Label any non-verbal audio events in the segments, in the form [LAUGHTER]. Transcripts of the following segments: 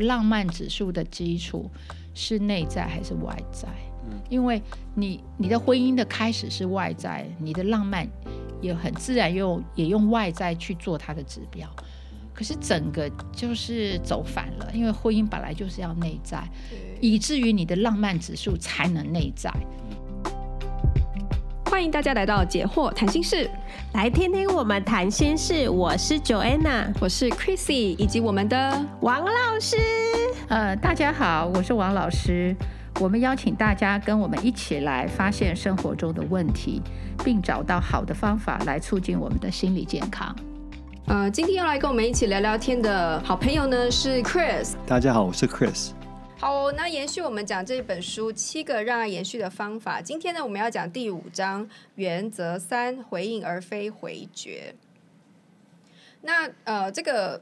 浪漫指数的基础是内在还是外在？因为你你的婚姻的开始是外在，你的浪漫也很自然用也用外在去做它的指标。可是整个就是走反了，因为婚姻本来就是要内在，以至于你的浪漫指数才能内在。欢迎大家来到解惑谈心室，来听听我们谈心事。我是 Joanna，我是 Chrissy，以及我们的王老师。呃，大家好，我是王老师。我们邀请大家跟我们一起来发现生活中的问题，并找到好的方法来促进我们的心理健康。呃，今天要来跟我们一起聊聊天的好朋友呢是 Chris。大家好，我是 Chris。好，那延续我们讲这本书《七个让爱延续的方法》，今天呢我们要讲第五章原则三：回应而非回绝。那呃，这个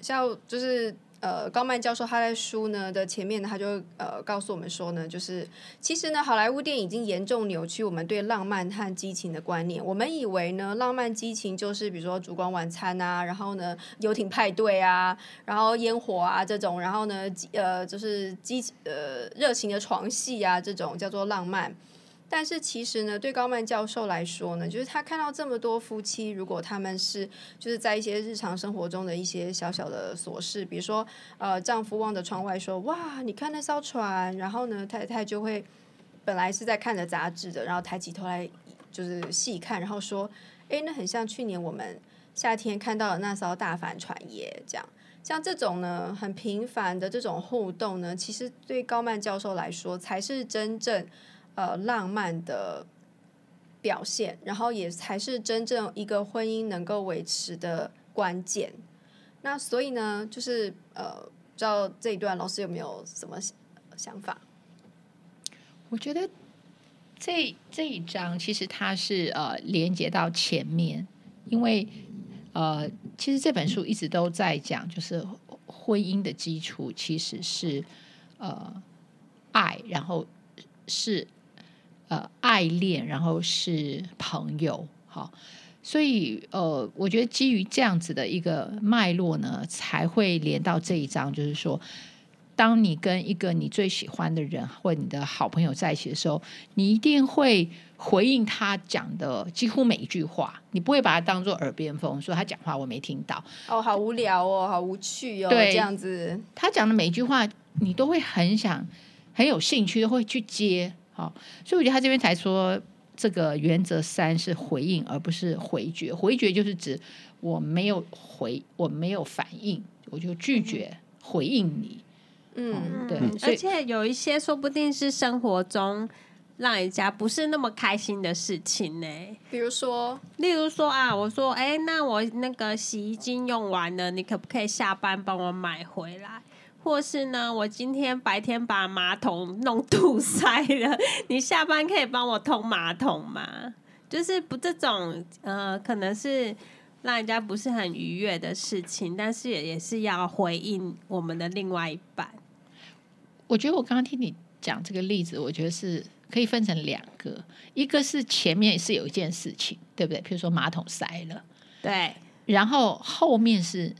像就是。呃，高曼教授他在书呢的前面，他就呃告诉我们说呢，就是其实呢，好莱坞电影已经严重扭曲我们对浪漫和激情的观念。我们以为呢，浪漫激情就是比如说烛光晚餐啊，然后呢，游艇派对啊，然后烟火啊这种，然后呢，呃，就是激呃热情的床戏啊这种叫做浪漫。但是其实呢，对高曼教授来说呢，就是他看到这么多夫妻，如果他们是就是在一些日常生活中的一些小小的琐事，比如说呃，丈夫望着窗外说：“哇，你看那艘船。”然后呢，太太就会本来是在看着杂志的，然后抬起头来就是细看，然后说：“诶，那很像去年我们夏天看到的那艘大帆船耶。”这样，像这种呢，很平凡的这种互动呢，其实对高曼教授来说才是真正。呃，浪漫的表现，然后也才是真正一个婚姻能够维持的关键。那所以呢，就是呃，不知道这一段老师有没有什么想法？我觉得这这一章其实它是呃连接到前面，因为呃，其实这本书一直都在讲，就是婚姻的基础其实是呃爱，然后是。呃，爱恋，然后是朋友，好，所以呃，我觉得基于这样子的一个脉络呢，才会连到这一章，就是说，当你跟一个你最喜欢的人或你的好朋友在一起的时候，你一定会回应他讲的几乎每一句话，你不会把他当做耳边风，说他讲话我没听到，哦，好无聊哦，好无趣哦，对，这样子，他讲的每一句话，你都会很想很有兴趣，都会去接。好，所以我觉得他这边才说，这个原则三是回应，而不是回绝。回绝就是指我没有回，我没有反应，我就拒绝回应你。嗯，嗯对。而且有一些说不定是生活中让人家不是那么开心的事情呢。比如说，例如说啊，我说，哎，那我那个洗衣精用完了，你可不可以下班帮我买回来？或是呢，我今天白天把马桶弄堵塞了，你下班可以帮我通马桶吗？就是不这种呃，可能是让人家不是很愉悦的事情，但是也也是要回应我们的另外一半。我觉得我刚刚听你讲这个例子，我觉得是可以分成两个，一个是前面是有一件事情，对不对？比如说马桶塞了，对，然后后面是。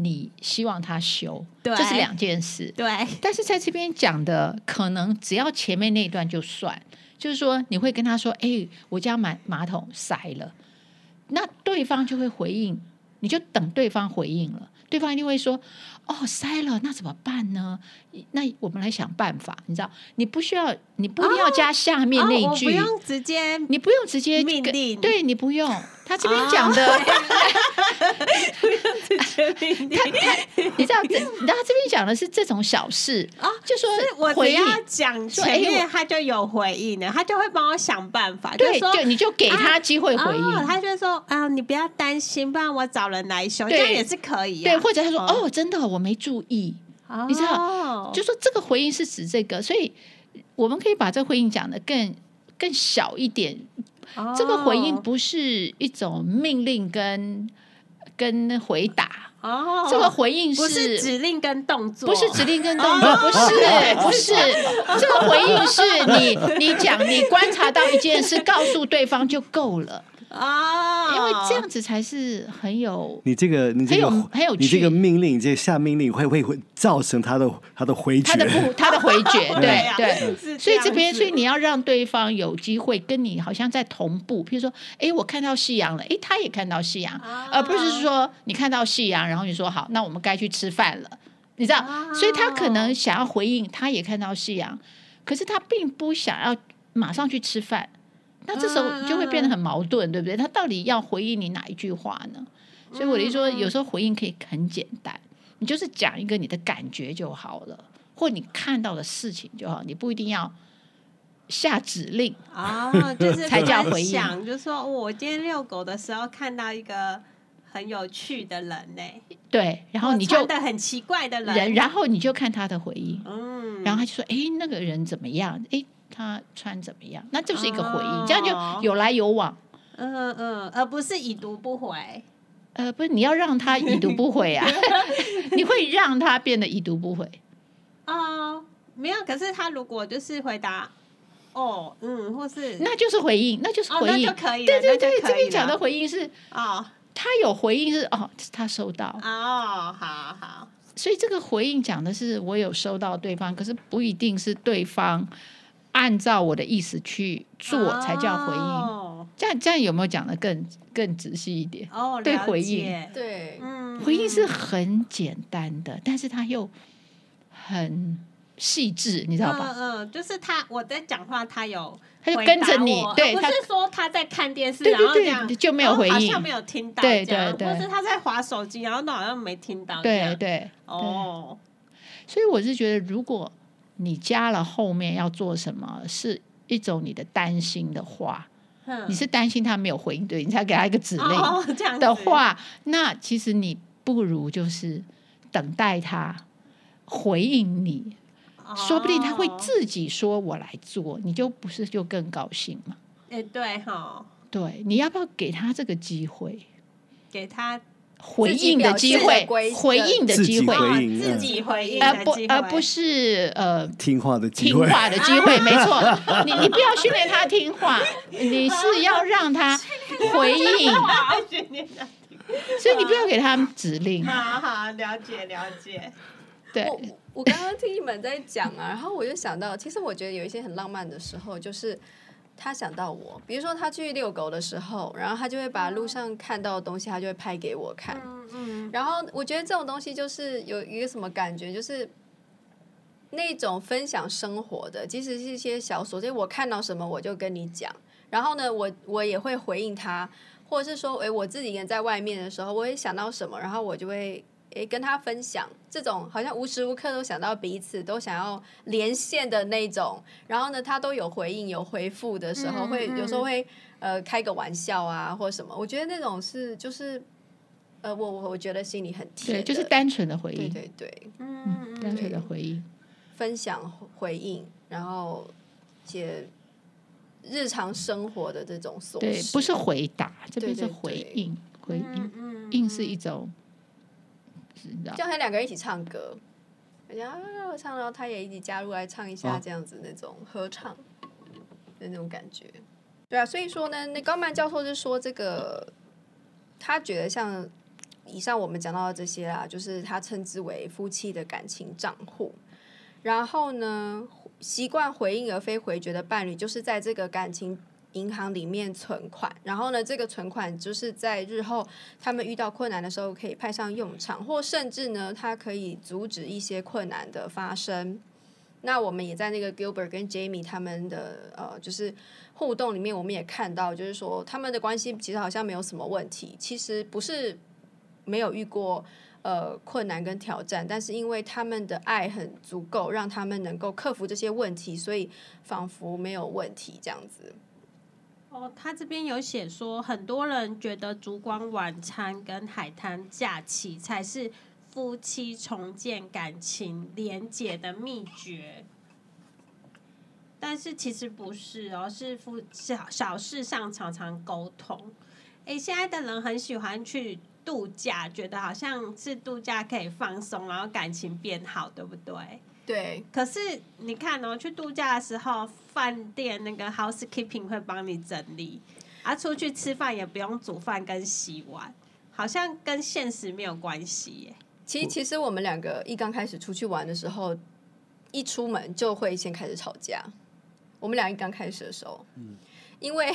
你希望他修，这是两件事。对，但是在这边讲的，可能只要前面那一段就算，就是说你会跟他说：“哎，我家马马桶塞了。”那对方就会回应，你就等对方回应了。对方一定会说：“哦，塞了，那怎么办呢？那我们来想办法。你知道，你不需要，你不一定要加下面那一句，不用直接，你不用直接命令，对你不用。他这边讲的，不用直接命令。[LAUGHS] 你知道，这你知道他这边讲的是这种小事啊，就说我回应讲前面他就有回应了，他就会帮我想办法。对，就你就给他机会回应，他就说啊，你不要担心，不然我找人来修，这样也是可以。对。或者他说：“哦，真的，我没注意。哦”你知道，就说这个回应是指这个，所以我们可以把这个回应讲的更更小一点。哦、这个回应不是一种命令跟跟回答。哦，这个回应是，不是指令跟动作，不是指令跟动作，哦、不是，不是。这个回应是你你讲，你观察到一件事，告诉对方就够了。哦，因为这样子才是很有你这个你这个很有很有趣你这个命令，这个下命令会会会造成他的他的回绝，他的不他的回绝，对 [LAUGHS] 对啊对。是所以这边，子所以你要让对方有机会跟你好像在同步，譬如说，哎，我看到夕阳了，哎，他也看到夕阳，啊。而不是说你看到夕阳，然后你说好，那我们该去吃饭了，你知道？啊。所以他可能想要回应，他也看到夕阳，可是他并不想要马上去吃饭，那这时候就会变得很矛盾，对不对？他到底要回应你哪一句话呢？所以我的意思说，有时候回应可以很简单，你就是讲一个你的感觉就好了，或你看到的事情就好，你不一定要下指令。哦，就是 [LAUGHS] 才叫回应想，就说我今天遛狗的时候看到一个很有趣的人呢，对，然后你就的很奇怪的人，人，然后你就看他的回应，嗯，然后他就说：“哎，那个人怎么样？哎，他穿怎么样？”那就是一个回应，哦这样就有来有往。嗯嗯，而不是已读不回。呃，不是，你要让他已读不回啊，[LAUGHS] 你会让他变得已读不回。哦，没有，可是他如果就是回答，哦，嗯，或是那就是回应，那就是哦，回应。那就可以了，对对对，这边讲的回应是，哦他有回应是哦，他收到，哦，好好，所以这个回应讲的是我有收到对方，可是不一定是对方按照我的意思去做才叫回应。哦，这样这样有没有讲的更更仔细一点？哦对回应。对，嗯，回应是很简单的，但是他又很细致，你知道吧？嗯嗯，就是他我在讲话，他有他就跟着你对不是说他在看电视，对然后对这样对，就没有回应。好像。没有听到，对这样对对。或是他在划手机，然后都好像没听到，这对样，对，哦，所以我是觉得，如果你加了后面要做什么，是一种你的担心的话，嗯你是担心他没有回应，对你才给他一个指令的话，那其实你不如就是等待他回应你，说不定他会哦自己说我来做，你就不是就更高兴吗？哎，对哈，对，你要不要给他这个机会？给他回应的机会回应的机会，自己回哦应自己回应而不而不是呃听话的机会。听话的机会，[LAUGHS] 没错。你你不要训练他听话，你是要让他 [LAUGHS] 回应，所以你不要给他指令。好好了解了解，对，我我刚刚听你们在讲啊，然后我就想到，其实我觉得有一些很浪漫的时候，就是他想到我，比如说他去遛狗的时候，然后他就会把路上看到的东西，他就会拍给我看。嗯嗯，然后我觉得这种东西就是有一个什么感觉，就是那种分享生活的，即使是一些小琐碎，我看到什么我就跟你讲，然后呢，我我也会回应他，或者是说，诶，我自己一个人在外面的时候，我也想到什么，然后我就会诶跟他分享，这种好像无时无刻都想到彼此，都想要连线的那种，然后呢，他都有回应有回复的时候，嗯会嗯有时候会呃开个玩笑啊，或什么，我觉得那种是就是。呃，我我我觉得心里很甜对，就是单纯的回对应，对对，嗯单纯的回应。分享回应，然后且日常生活的这种琐对，事，不是回答，这边是对对回应，回应，嗯应是一种，是你知道就，他两个人一起唱歌，人家啊唱，然后他也一起加入来唱一下，哦这样子那种合唱的那种感觉。对啊，所以说呢，那高曼教授就说这个，他觉得像以上我们讲到的这些啊，就是他称之为夫妻的感情账户。然后呢，习惯回应而非回绝的伴侣，就是在这个感情银行里面存款。然后呢，这个存款就是在日后他们遇到困难的时候可以派上用场，或甚至呢，它可以阻止一些困难的发生。那我们也在那个 Gilbert 跟 Jamie 他们的呃，就是互动里面，我们也看到，就是说他们的关系其实好像没有什么问题，其实不是没有遇过呃困难跟挑战，但是因为他们的爱很足够，让他们能够克服这些问题，所以仿佛没有问题这样子。哦，他这边有写说，很多人觉得烛光晚餐跟海滩假期才是夫妻重建感情连结的秘诀，但是其实不是哦，是夫小小事上常常沟通。诶，现在的人很喜欢去度假，觉得好像是度假可以放松，然后感情变好，对不对？对，可是你看哦，去度假的时候，饭店那个 housekeeping 会帮你整理啊，出去吃饭也不用煮饭跟洗碗，好像跟现实没有关系耶。其实，其实我们两个一刚开始出去玩的时候，一出门就会先开始吵架。我们俩一刚开始的时候，嗯，因为。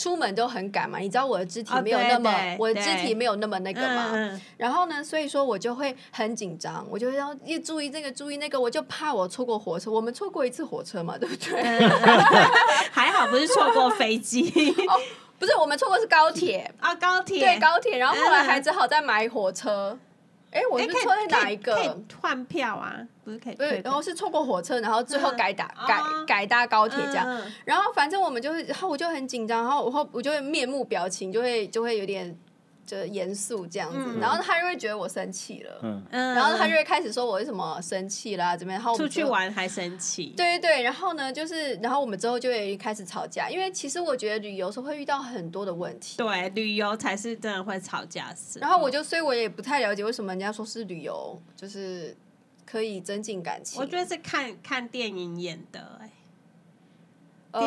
出门都很赶嘛，你知道我的肢体没有那么，哦、我的肢体没有那么那个嘛。嗯、然后呢，所以说我就会很紧张，我就要一注意这个注意那个，我就怕我错过火车。我们错过一次火车嘛，[LAUGHS] 对不对？嗯、[LAUGHS] 还好不是错过飞机。哦，不是，我们错过是高铁啊，高铁对高铁，然后后来还只好再买火车。哎，我是错在哪一个？换票啊，不是可以？对，然后是错过火车，然后最后改打改改搭高铁这样。然后反正我们就是，然后我就很紧张，然后我我就会面目表情就会就会有点。就严肃这样子，嗯、然后他就会觉得我生气了，嗯、然后他就会开始说我为什么生气啦，怎么样？然后出去玩还生气？对对对，然后呢，就是然后我们之后就会开始吵架，因为其实我觉得旅游时候会遇到很多的问题，对，旅游才是真的会吵架事。然后我就，所以我也不太了解为什么人家说是旅游，就是可以增进感情。我觉得是看看电影演的，哎，呃、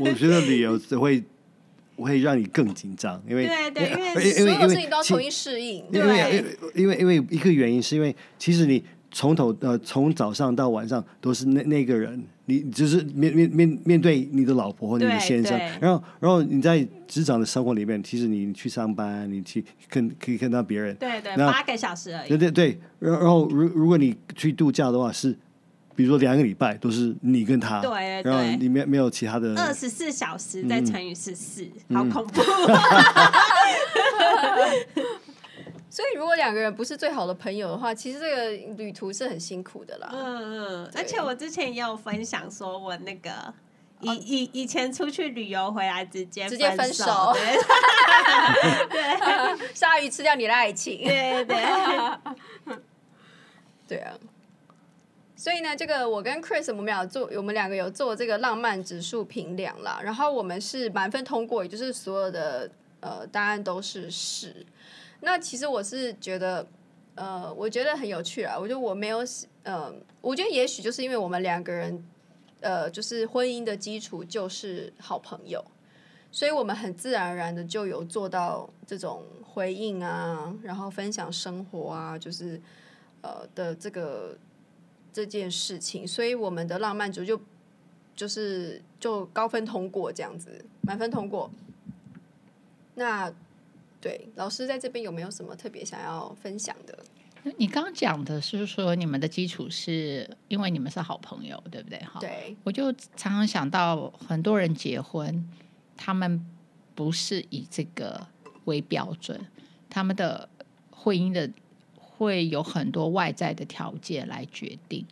我觉得旅游只会。我会让你更紧张，因为对对，因为因为所有事情都要重新适应。因为因为因为因为一个原因是因为其实你从头呃从早上到晚上都是那那个人，你就是面面面面对你的老婆或你的先生，然后然后你在职场的生活里面，其实你去上班，你去跟可以看到别人，对对，八个小时而已。对对对，然后然后如如果你去度假的话是。比如说两个礼拜都是你跟他，对，对，然后里面没有其他的。二十四小时再乘以十四，嗯，好恐怖。[LAUGHS] 所以如果两个人不是最好的朋友的话，其实这个旅途是很辛苦的啦。嗯嗯，而且我之前也有分享说，我那个以以以前出去旅游回来直接直接分手，对，[LAUGHS] 鲨鱼吃掉你的爱情，对对。[LAUGHS] 对啊。所以呢，这个我跟 Chris 我们俩做，我们两个有做这个浪漫指数评量啦，然后我们是满分通过，也就是所有的呃答案都是是。那其实我是觉得，呃，我觉得很有趣啊。我觉得我没有，呃，我觉得也许就是因为我们两个人，呃，就是婚姻的基础就是好朋友，所以我们很自然而然的就有做到这种回应啊，然后分享生活啊，就是呃的这个。这件事情，所以我们的浪漫组就就是就高分通过这样子，满分通过。那对老师在这边有没有什么特别想要分享的？你刚刚讲的是说你们的基础是因为你们是好朋友，对不对？哈，对。我就常常想到很多人结婚，他们不是以这个为标准，他们的婚姻的。会有很多外在的条件来决定，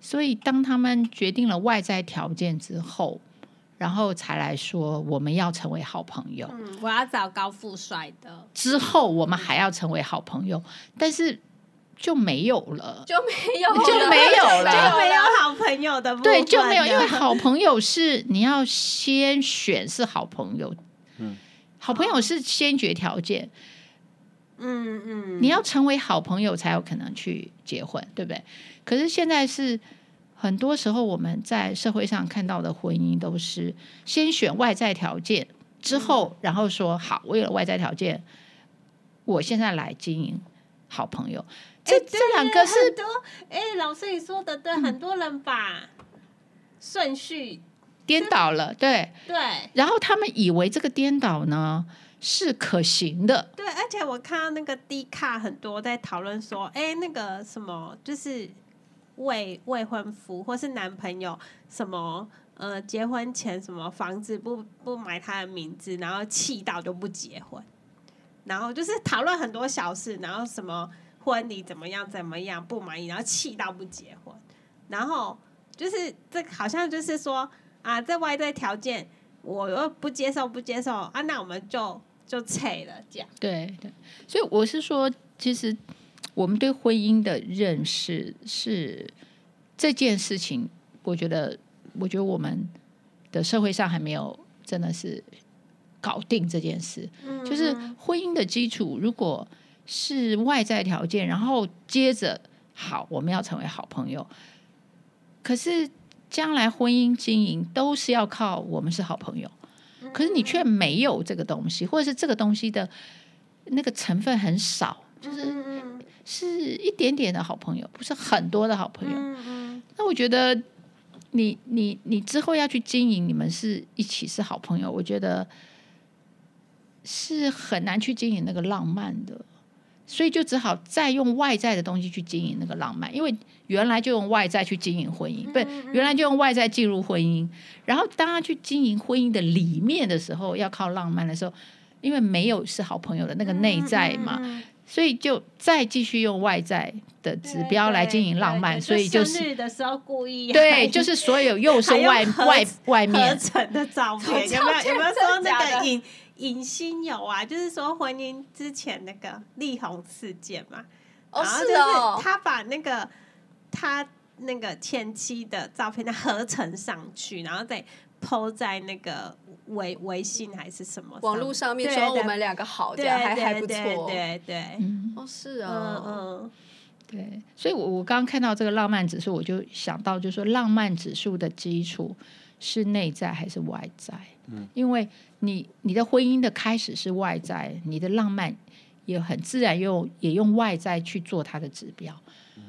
所以当他们决定了外在条件之后，然后才来说我们要成为好朋友。嗯，我要找高富帅的。之后我们还要成为好朋友，但是就没有了，就没有，就没有 [LAUGHS] 了，就没有好朋友的。对，就没有，因为好朋友 [LAUGHS] 是你要先选是好朋友，嗯，好朋友是先决条件。嗯嗯，你要成为好朋友才有可能去结婚，对不对？可是现在是很多时候我们在社会上看到的婚姻都是先选外在条件，之后然后说好，为了外在条件，我现在来经营好朋友。这这两个是多哎，老师你说的对，很多人把顺序颠倒了，对。对，然后他们以为这个颠倒呢，是可行的，对，而且我看到那个 D 卡很多在讨论说，哎，那个什么，就是未未婚夫或是男朋友什么，呃，结婚前什么房子不不买他的名字，然后气到就不结婚，然后就是讨论很多小事，然后什么婚礼怎么样怎么样不满意，然后气到不结婚，然后就是这好像就是说啊，这外在条件我又不接受不接受啊，那我们就。就拆了，这样对对，所以我是说，其实我们对婚姻的认识是这件事情，我觉得，我觉得我们的社会上还没有真的是搞定这件事。嗯，就是婚姻的基础，如果是外在条件，然后接着好，我们要成为好朋友，可是将来婚姻经营都是要靠我们是好朋友。可是你却没有这个东西，或者是这个东西的那个成分很少，就是是一点点的好朋友，不是很多的好朋友。那我觉得你你你之后要去经营，你们是一起是好朋友，我觉得是很难去经营那个浪漫的。所以就只好再用外在的东西去经营那个浪漫，因为原来就用外在去经营婚姻，不，原来就用外在进入婚姻。然后当他去经营婚姻的里面的时候，要靠浪漫的时候，因为没有是好朋友的那个内在嘛，所以就再继续用外在的指标来经营浪漫。所以就是的时候故意对，就是所有又是外外外面合成的照片，有没有有没有说那个影？影星有啊，就是说婚姻之前那个力宏事件嘛，哦，然后就是他把那个他那个前妻的照片的合成上去，然后再 po 在那个微微信还是什么网络上面，说我们两个好，这样还还不错，对对哦是啊，嗯，对，所以我我刚刚看到这个浪漫指数，我就想到，就是说浪漫指数的基础是内在还是外在？嗯，因为。你你的婚姻的开始是外在，你的浪漫也很自然用也用外在去做它的指标，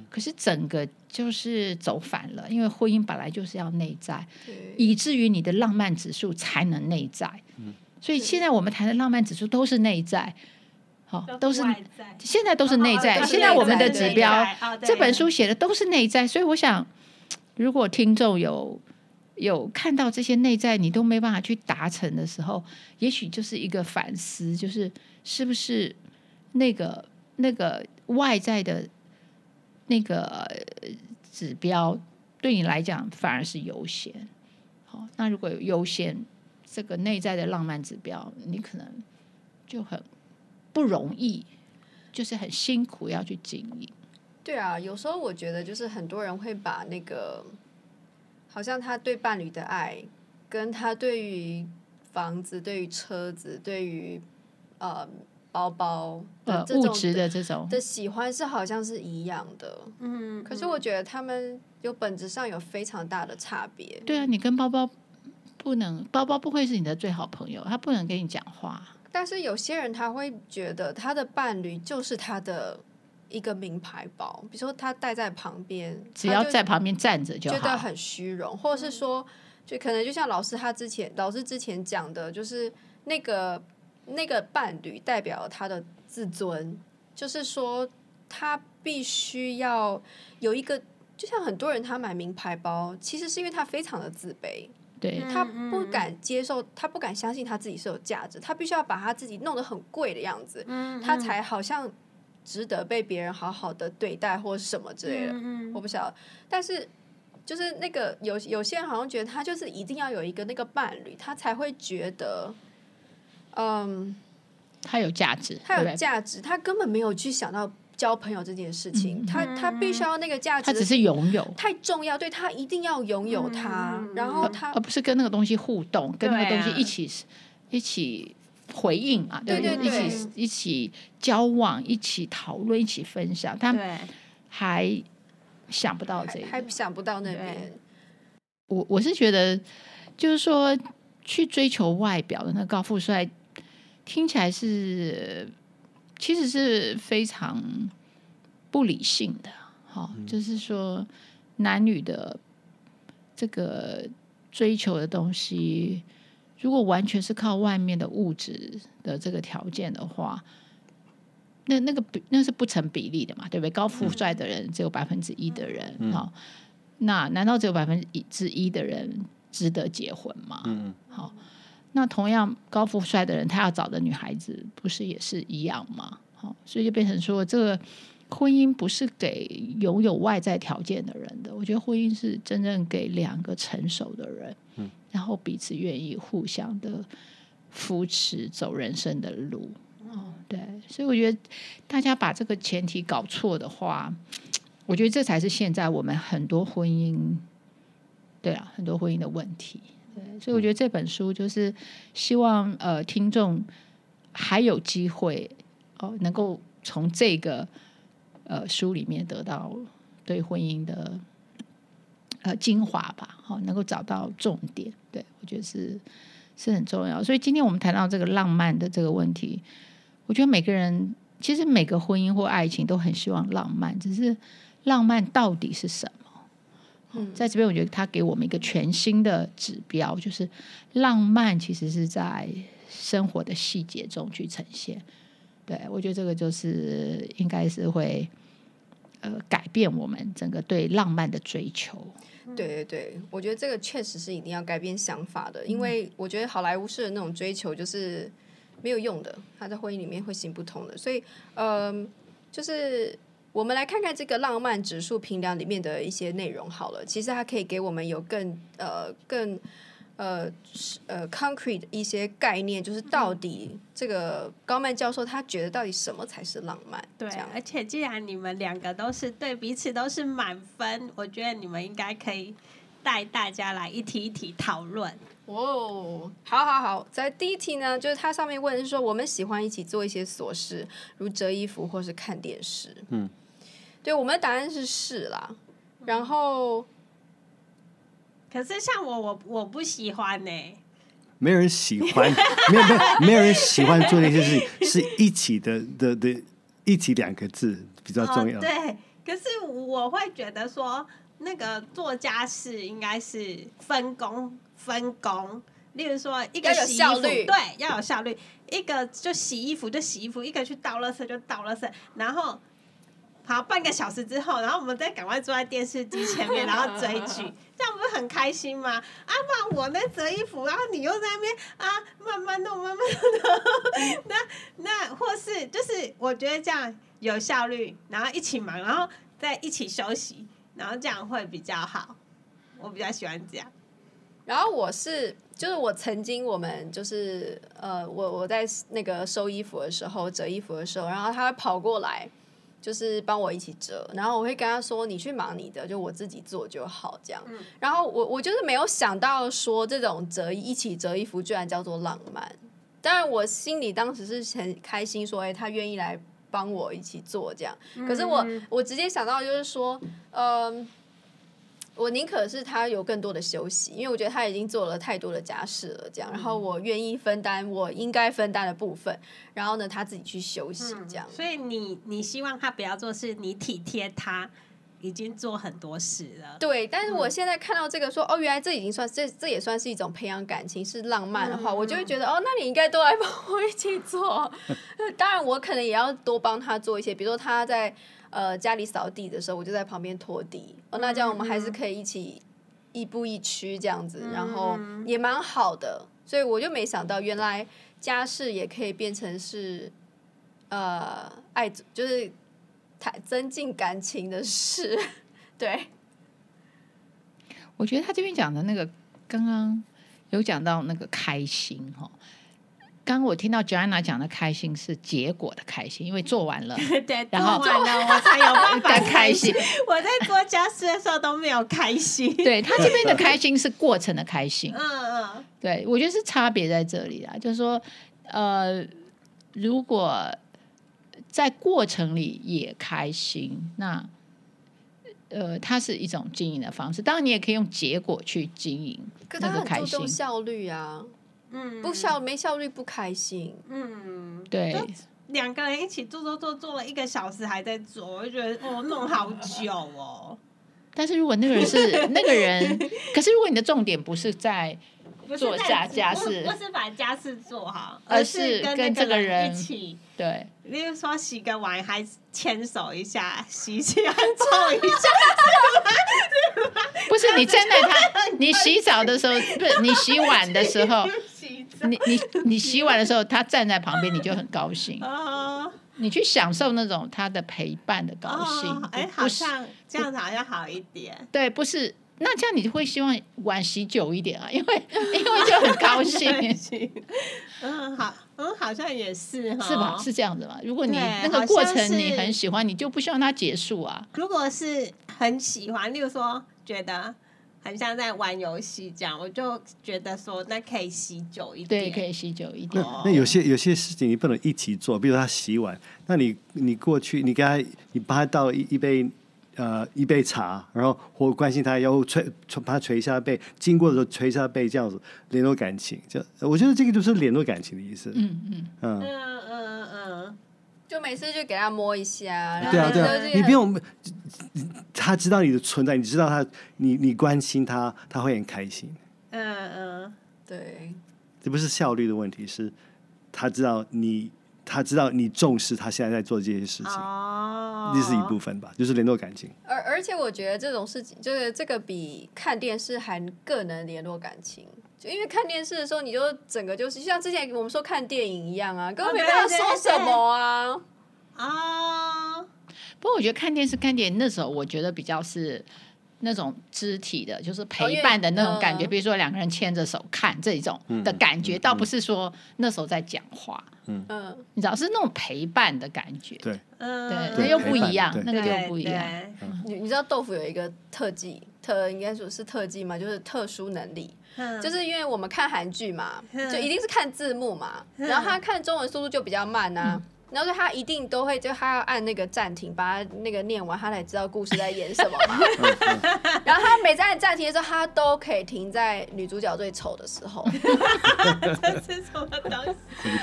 可是整个就是走反了，因为婚姻本来就是要内在，以至于你的浪漫指数才能内在。所以现在我们谈的浪漫指数都是内在，好，都是现在都是内在。现在我们的指标，这本书写的都是内在，所以我想，如果听众有。有看到这些内在你都没办法去达成的时候，也许就是一个反思，就是是不是那个那个外在的那个指标对你来讲反而是优先。好，那如果有优先这个内在的浪漫指标，你可能就很不容易，就是很辛苦要去经营。对啊，有时候我觉得就是很多人会把那个。好像他对伴侣的爱，跟他对于房子、对于车子、对于呃包包的物质的这种的喜欢是好像是一样的。嗯，可是我觉得他们有本质上有非常大的差别。对啊，你跟包包不能，包包不会是你的最好朋友，他不能跟你讲话。但是有些人他会觉得他的伴侣就是他的。一个名牌包，比如说他戴在旁边，只要在旁边站着就好，觉得很虚荣，或者是说，就可能就像老师他之前老师之前讲的，就是那个那个伴侣代表他的自尊，就是说他必须要有一个，就像很多人他买名牌包，其实是因为他非常的自卑，对，他不敢接受，他不敢相信他自己是有价值，他必须要把他自己弄得很贵的样子，他才好像。值得被别人好好的对待，或什么之类的，嗯嗯，我不晓得。但是，就是那个有有些人好像觉得他就是一定要有一个那个伴侣，他才会觉得，嗯，他有价值，他有价值，他根本没有去想到交朋友这件事情。嗯、他他必须要那个价值，他只是拥有，太重要，对，他一定要拥有他，嗯、然后他而不是跟那个东西互动，跟那个东西一起、啊、一起。回应啊，对对对，一起一起交往，一起讨论，一起分享。他还想不到这个，还想不到那边。我我是觉得，就是说，去追求外表的那高富帅，听起来是其实是非常不理性的。好，就是说男女的这个追求的东西。如果完全是靠外面的物质的这个条件的话，那那个比那是不成比例的嘛，对不对？高富帅的人只有百分之一的人，好、嗯，那难道只有百分之一的人值得结婚吗？嗯，好，那同样高富帅的人，他要找的女孩子不是也是一样吗？好，所以就变成说，这个婚姻不是给拥有外在条件的人的，我觉得婚姻是真正给两个成熟的人。嗯。然后彼此愿意互相的扶持走人生的路，哦，对，所以我觉得大家把这个前提搞错的话，我觉得这才是现在我们很多婚姻，对啊，很多婚姻的问题。对，所以我觉得这本书就是希望呃听众还有机会哦，能够从这个呃书里面得到对婚姻的。呃，精华吧，好，能够找到重点，对，我觉得是是很重要。所以今天我们谈到这个浪漫的这个问题，我觉得每个人其实每个婚姻或爱情都很希望浪漫，只是浪漫到底是什么？嗯，在这边我觉得他给我们一个全新的指标，就是浪漫其实是在生活的细节中去呈现。对，我觉得这个就是应该是会呃改变我们整个对浪漫的追求。对对对，我觉得这个确实是一定要改变想法的，因为我觉得好莱坞式的那种追求就是没有用的，他在婚姻里面会行不通的。所以，嗯、呃，就是我们来看看这个浪漫指数评量里面的一些内容好了，其实它可以给我们有更呃更。呃，呃，concrete 一些概念，就是到底这个高曼教授他觉得到底什么才是浪漫？对，而且既然你们两个都是对彼此都是满分，我觉得你们应该可以带大家来一题一题讨论。哦，好好好，在第一题呢，就是他上面问的是说，我们喜欢一起做一些琐事，如折衣服或是看电视。嗯，对，我们的答案是是啦，然后。可是像我，我我不喜欢呢、欸。没有人喜欢，[LAUGHS] 没有没有没有人喜欢做那些事情，是一起的的的，一起两个字比较重要。哦、对，可是我会觉得说，那个做家事应该是分工分工。例如说，一个洗衣服，对，要有效率。一个就洗衣服就洗衣服，一个去倒垃圾就倒垃圾，然后。好，半个小时之后，然后我们再赶快坐在电视机前面，然后追剧，[LAUGHS] 这样不是很开心吗？啊，不然我在折衣服，然后你又在那边啊，慢慢弄，慢慢弄。[LAUGHS] 那那或是就是，我觉得这样有效率，然后一起忙，然后再一起休息，然后这样会比较好。我比较喜欢这样。然后我是，就是我曾经我们就是呃，我我在那个收衣服的时候，折衣服的时候，然后他会跑过来。就是帮我一起折，然后我会跟他说：“你去忙你的，就我自己做就好。”这样，然后我我就是没有想到说这种折一起折衣服居然叫做浪漫。当然，我心里当时是很开心，说：“哎，他愿意来帮我一起做这样。”可是我我直接想到就是说，嗯。我宁可是他有更多的休息，因为我觉得他已经做了太多的家事了，这样，然后我愿意分担我应该分担的部分，然后呢，他自己去休息，这样。嗯，所以你你希望他不要做事，你体贴他，已经做很多事了。对，但是我现在看到这个说，哦，原来这已经算这这也算是一种培养感情，是浪漫的话，嗯，我就会觉得，哦，那你应该多来帮我一起做。[LAUGHS] 当然，我可能也要多帮他做一些，比如说他在。呃，家里扫地的时候，我就在旁边拖地。哦，那这样我们还是可以一起亦步亦趋这样子，然后也蛮好的。所以我就没想到，原来家事也可以变成是呃爱，就是谈增进感情的事。[LAUGHS] 对，我觉得他这边讲的那个，刚刚有讲到那个开心哈。刚刚我听到 Joanna 讲的开心是结果的开心，因为做完了，[LAUGHS] 对，然后做完了我才有办法开心。开心 [LAUGHS] 我在做家事的时候都没有开心。[LAUGHS] 对，他这边的开心是过程的开心。嗯嗯，对，我觉得是差别在这里啊，就是说，呃，如果在过程里也开心，那呃，它是一种经营的方式。当然，你也可以用结果去经营那个开心，效率啊。嗯，不效没效率不开心。嗯，对，两个人一起做做做做了一个小时还在做，我就觉得哦弄好久哦。但是如果那个人是 [LAUGHS] 那个人，可是如果你的重点不是在做家家事，不是把家事做好，而是跟这个人一起。对，例如说洗个碗还牵手一下，洗起来 [LAUGHS] 搓一下。不是你 [LAUGHS] 站在他，你洗澡的时候，不是你洗碗的时候。[LAUGHS] 你你你洗碗的时候，他站在旁边，你就很高兴。[LAUGHS] 你去享受那种他的陪伴的高兴。哎，好像这样子好像好一点。对，不是，那这样你会希望碗洗久一点啊？因为因为就很高兴。[LAUGHS] 嗯，好，嗯，好像也是，是吧？是这样子吧？如果你那个过程你很喜欢，你就不希望它结束啊。如果是很喜欢，例如说觉得。很像在玩游戏这样，我就觉得说那可以洗久一点，对，可以洗久一点。那有些有些事情你不能一起做，比如他洗碗，那你你过去你给他你帮他倒一一杯呃一杯茶，然后或关心他，然后捶把他捶一下背，经过的时候捶一下背，这样子联络感情。就我觉得这个就是联络感情的意思。嗯嗯嗯嗯嗯嗯，就每次就给他摸一下，对啊对啊，然后你不用，他知道你的存在，你知道他，你你关心他，他会很开心。嗯嗯，对，这不是效率的问题，是他知道你。他知道你重视他现在在做这些事情，哦，这是一部分吧，就是联络感情。而而且我觉得这种事情，就是这个比看电视还更能联络感情。就因为看电视的时候，你就整个就是就像之前我们说看电影一样啊，根本没办法说什么啊。啊，不过我觉得看电视看电影那时候，我觉得比较是。那种肢体的，就是陪伴的那种感觉，比如说两个人牵着手看这种的感觉，倒不是说那时候在讲话，嗯。嗯，你知道是那种陪伴的感觉，对，嗯，对，那又不一样，那个又不一样。你你知道豆腐有一个特技，特应该说是特技嘛，就是特殊能力，就是因为我们看韩剧嘛，就一定是看字幕嘛，然后他看中文速度就比较慢啊。然后他一定都会，就他要按那个暂停，把他那个念完，他才知道故事在演什么嘛。[LAUGHS] 然后他每次按暂停的时候，他都可以停在女主角最丑的时候。这是什么东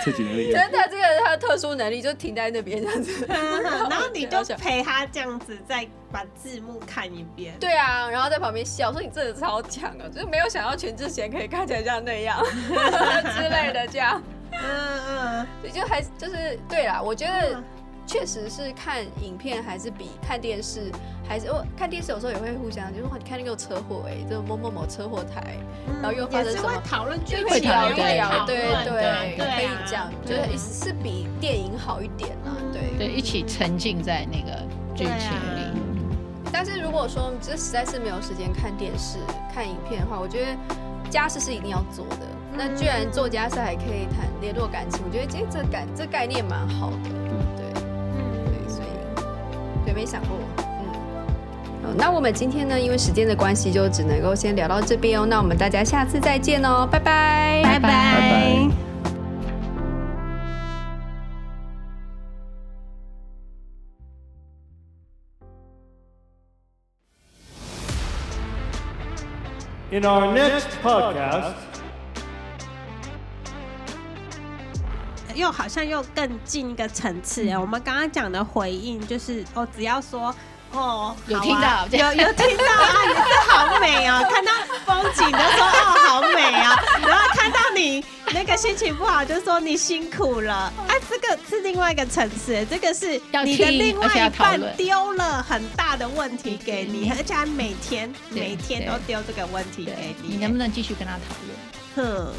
西？真的，这个他的特殊能力就停在那边这样子。然后你就陪他这样子，再把字幕看一遍。对啊，然后在旁边笑说：“你真的超强啊！”就是没有想到全智贤可以看起来像那样 [LAUGHS] 之类的这样。嗯嗯，也就还就是对啦，我觉得确实是看影片还是比看电视还是我看电视有时候也会互相，就是你看那个车祸哎，就某某某车祸台，然后又发生什么讨论剧会聊一聊，对对对，可以讲，就是是比电影好一点啊，对。对，一起沉浸在那个剧情里。但是如果说这实在是没有时间看电视看影片的话，我觉得家事是一定要做的。那居然做家事还可以谈联络感情，我觉得这这概这概念蛮好的，对，嗯，对，所以对没想过，嗯，那我们今天呢，因为时间的关系，就只能够先聊到这边哦。那我们大家下次再见哦，拜拜，拜拜。拜拜 In our next podcast. 又好像又更进一个层次哎，我们刚刚讲的回应就是哦，只要说哦，[LAUGHS] 有听到，有有听到啊，你这好美哦，看到风景就说哦，好美啊，[LAUGHS] 然后看到你那个心情不好就说你辛苦了，哎，这个是另外一个层次，这个是你的另外一半丢了很大的问题给你，而且还每天每天都丢这个问题给你，你能不能继续跟他讨论？哼。